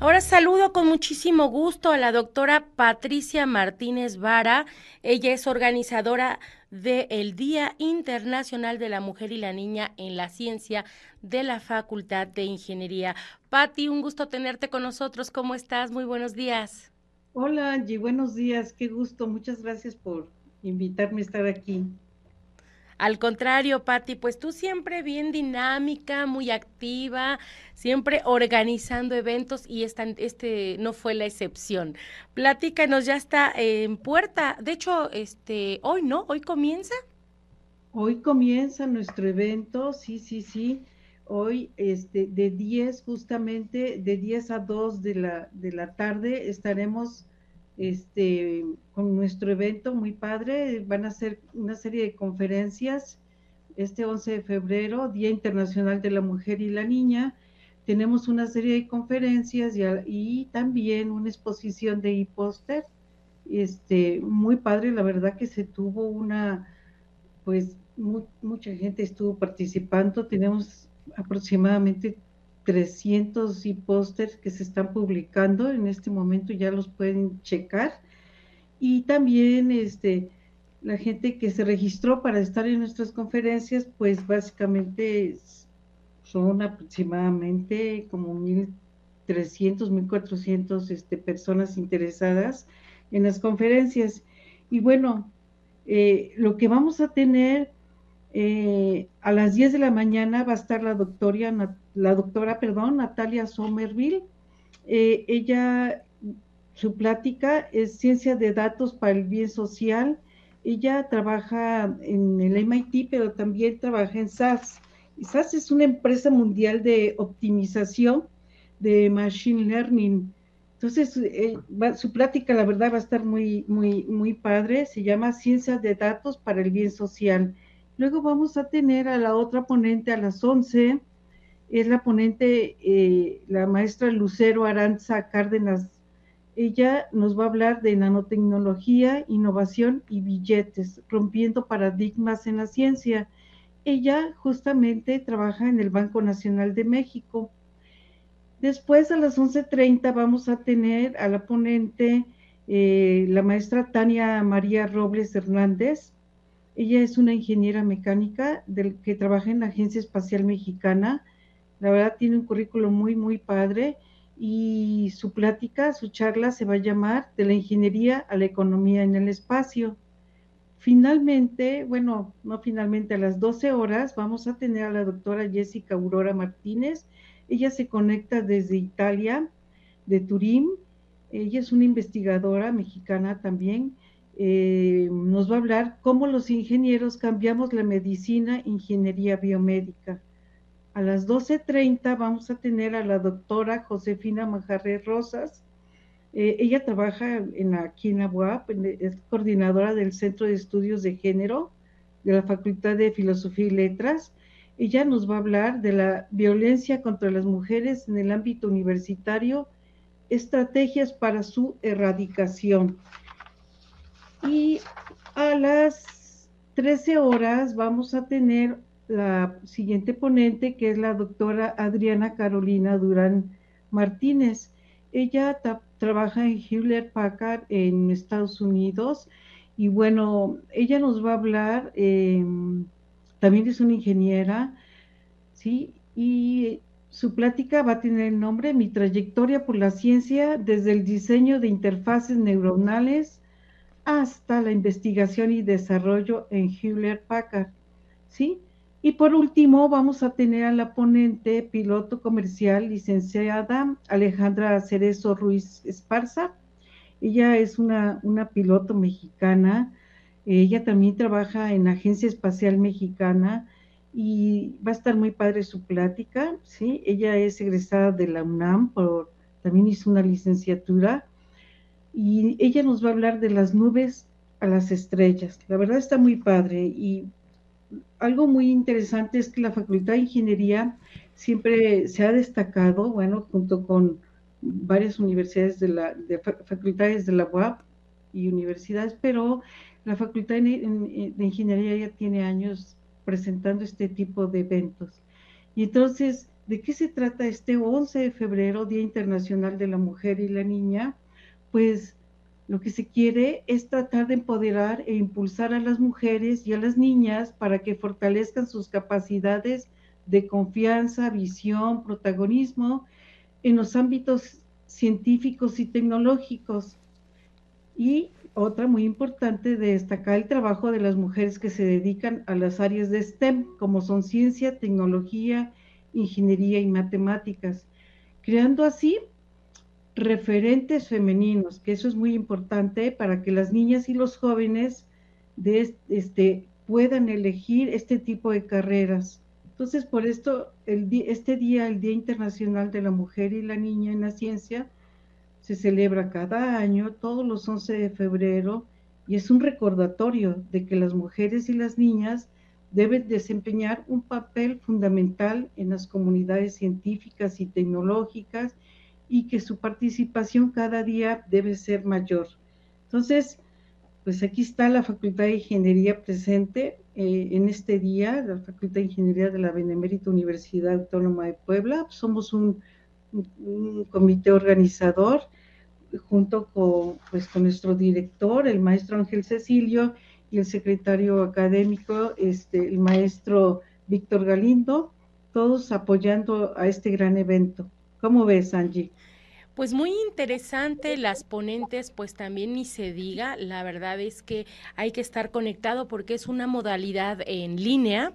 Ahora saludo con muchísimo gusto a la doctora Patricia Martínez Vara. Ella es organizadora del Día Internacional de la Mujer y la Niña en la Ciencia de la Facultad de Ingeniería. Patti, un gusto tenerte con nosotros. ¿Cómo estás? Muy buenos días. Hola Angie, buenos días. Qué gusto. Muchas gracias por invitarme a estar aquí. Al contrario, Patti, pues tú siempre bien dinámica, muy activa, siempre organizando eventos y este no fue la excepción. Platícanos, ya está en puerta. De hecho, este, hoy no, hoy comienza. Hoy comienza nuestro evento, sí, sí, sí. Hoy, este, de 10, justamente, de 10 a 2 de la, de la tarde, estaremos este, con nuestro evento muy padre. Van a ser una serie de conferencias este 11 de febrero, Día Internacional de la Mujer y la Niña. Tenemos una serie de conferencias y, también una exposición de e-póster. Este, muy padre, la verdad que se tuvo una, pues mucha gente estuvo participando. Tenemos aproximadamente 300 y pósters que se están publicando en este momento, ya los pueden checar. Y también este, la gente que se registró para estar en nuestras conferencias, pues básicamente son aproximadamente como 1.300, 1.400 este, personas interesadas en las conferencias. Y bueno, eh, lo que vamos a tener eh, a las 10 de la mañana va a estar la doctora, la doctora perdón, Natalia Somerville. Eh, ella, su plática es ciencia de datos para el bien social. Ella trabaja en el MIT, pero también trabaja en SAS. SAS es una empresa mundial de optimización de Machine Learning. Entonces, eh, su plática, la verdad, va a estar muy, muy, muy padre. Se llama Ciencia de Datos para el Bien Social. Luego vamos a tener a la otra ponente a las 11, es la ponente, eh, la maestra Lucero Aranza Cárdenas. Ella nos va a hablar de nanotecnología, innovación y billetes, rompiendo paradigmas en la ciencia. Ella justamente trabaja en el Banco Nacional de México. Después a las 11.30 vamos a tener a la ponente eh, la maestra Tania María Robles Hernández. Ella es una ingeniera mecánica del, que trabaja en la Agencia Espacial Mexicana. La verdad tiene un currículo muy, muy padre y su plática, su charla se va a llamar De la ingeniería a la economía en el espacio. Finalmente, bueno, no finalmente, a las 12 horas vamos a tener a la doctora Jessica Aurora Martínez. Ella se conecta desde Italia, de Turín. Ella es una investigadora mexicana también eh, nos va a hablar cómo los ingenieros cambiamos la medicina, ingeniería biomédica. A las 12.30 vamos a tener a la doctora Josefina Majarre Rosas. Eh, ella trabaja en, aquí en la UAP, es coordinadora del Centro de Estudios de Género de la Facultad de Filosofía y Letras. Ella nos va a hablar de la violencia contra las mujeres en el ámbito universitario, estrategias para su erradicación. Y a las 13 horas vamos a tener la siguiente ponente, que es la doctora Adriana Carolina Durán Martínez. Ella trabaja en Hewlett Packard en Estados Unidos y bueno, ella nos va a hablar, em, también es una ingeniera, ¿sí? Y su plática va a tener el nombre Mi trayectoria por la ciencia desde el diseño de interfaces neuronales hasta la investigación y desarrollo en Hewlett Packard, ¿sí? Y por último, vamos a tener a la ponente piloto comercial licenciada Alejandra Cerezo Ruiz Esparza. Ella es una, una piloto mexicana. Ella también trabaja en la Agencia Espacial Mexicana y va a estar muy padre su plática, ¿sí? Ella es egresada de la UNAM, por, también hizo una licenciatura y ella nos va a hablar de las nubes a las estrellas. La verdad está muy padre y algo muy interesante es que la Facultad de Ingeniería siempre se ha destacado, bueno, junto con varias universidades de la, de facultades de la UAP y universidades, pero la Facultad de Ingeniería ya tiene años presentando este tipo de eventos. Y entonces, ¿de qué se trata este 11 de febrero, Día Internacional de la Mujer y la Niña? Pues lo que se quiere es tratar de empoderar e impulsar a las mujeres y a las niñas para que fortalezcan sus capacidades de confianza, visión, protagonismo en los ámbitos científicos y tecnológicos. Y otra muy importante de destacar el trabajo de las mujeres que se dedican a las áreas de STEM, como son ciencia, tecnología, ingeniería y matemáticas, creando así referentes femeninos, que eso es muy importante para que las niñas y los jóvenes este, puedan elegir este tipo de carreras. Entonces, por esto, este día, el Día Internacional de la Mujer y la Niña en la Ciencia, se celebra cada año, todos los 11 de febrero, y es un recordatorio de que las mujeres y las niñas deben desempeñar un papel fundamental en las comunidades científicas y tecnológicas y que su participación cada día debe ser mayor. Entonces, pues aquí está la Facultad de Ingeniería presente eh, en este día, la Facultad de Ingeniería de la Benemérita Universidad Autónoma de Puebla. Somos un, comité organizador junto con, pues, con nuestro director, el maestro Ángel Cecilio, y el secretario académico, este, el maestro Víctor Galindo, todos apoyando a este gran evento. ¿Cómo ves, Angie? Pues muy interesante las ponentes, pues también ni se diga, la verdad es que hay que estar conectado porque es una modalidad en línea.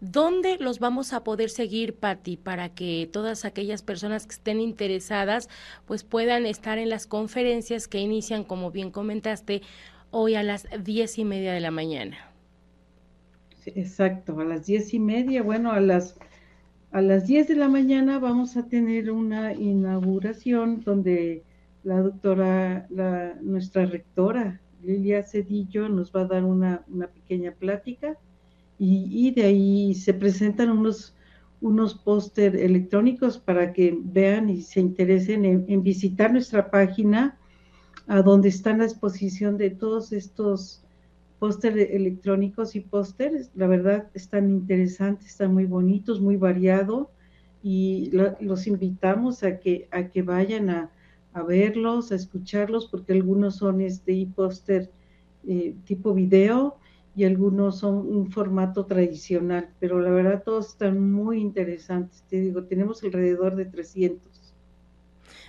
¿Dónde los vamos a poder seguir, Patti, para que todas aquellas personas que estén interesadas pues puedan estar en las conferencias que inician, como bien comentaste, hoy a las diez y media de la mañana? exacto, a las diez y media, bueno, a las a las 10 de la mañana vamos a tener una inauguración donde la doctora, la, nuestra rectora, Lilia Cedillo, nos va a dar una, pequeña plática y, de ahí se presentan unos, unos póster electrónicos para que vean y se interesen en, visitar nuestra página, a donde está la exposición de todos estos pósteres electrónicos y pósteres, la verdad están interesantes, están muy bonitos, muy variados y los invitamos a que, a que vayan a, verlos, a escucharlos, porque algunos son este póster eh, tipo video y algunos son un formato tradicional, pero la verdad todos están muy interesantes, te digo, tenemos alrededor de 300.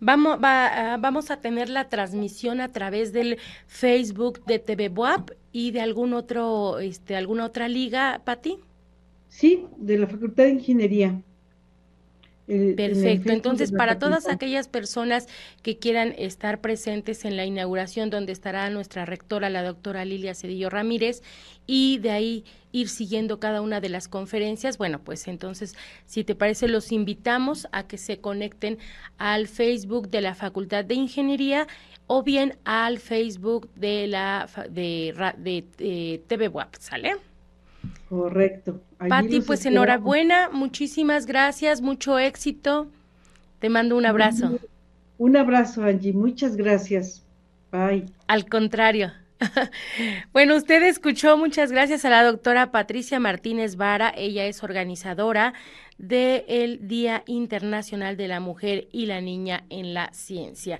Vamos, va, ah, vamos a tener la transmisión a través del Facebook de TV Boap y de algún otro, este, alguna otra liga, Pati. Sí, de la Facultad de Ingeniería. Perfecto. Entonces, para todas aquellas personas que quieran estar presentes en la inauguración, donde estará nuestra rectora, la doctora Lilia Cedillo Ramírez, y de ahí ir siguiendo cada una de las conferencias, bueno, pues entonces, si te parece, los invitamos a que se conecten al Facebook de la Facultad de Ingeniería o bien al Facebook de la de, de, de TV WAP, ¿sale? Correcto. Pati, pues enhorabuena, muchísimas gracias, mucho éxito. Te mando un abrazo. Un abrazo, Angie, muchas gracias. Bye. Al contrario. bueno, usted escuchó, muchas gracias a la doctora Patricia Martínez Vara, ella es organizadora del Día Internacional de la Mujer y la Niña en la Ciencia.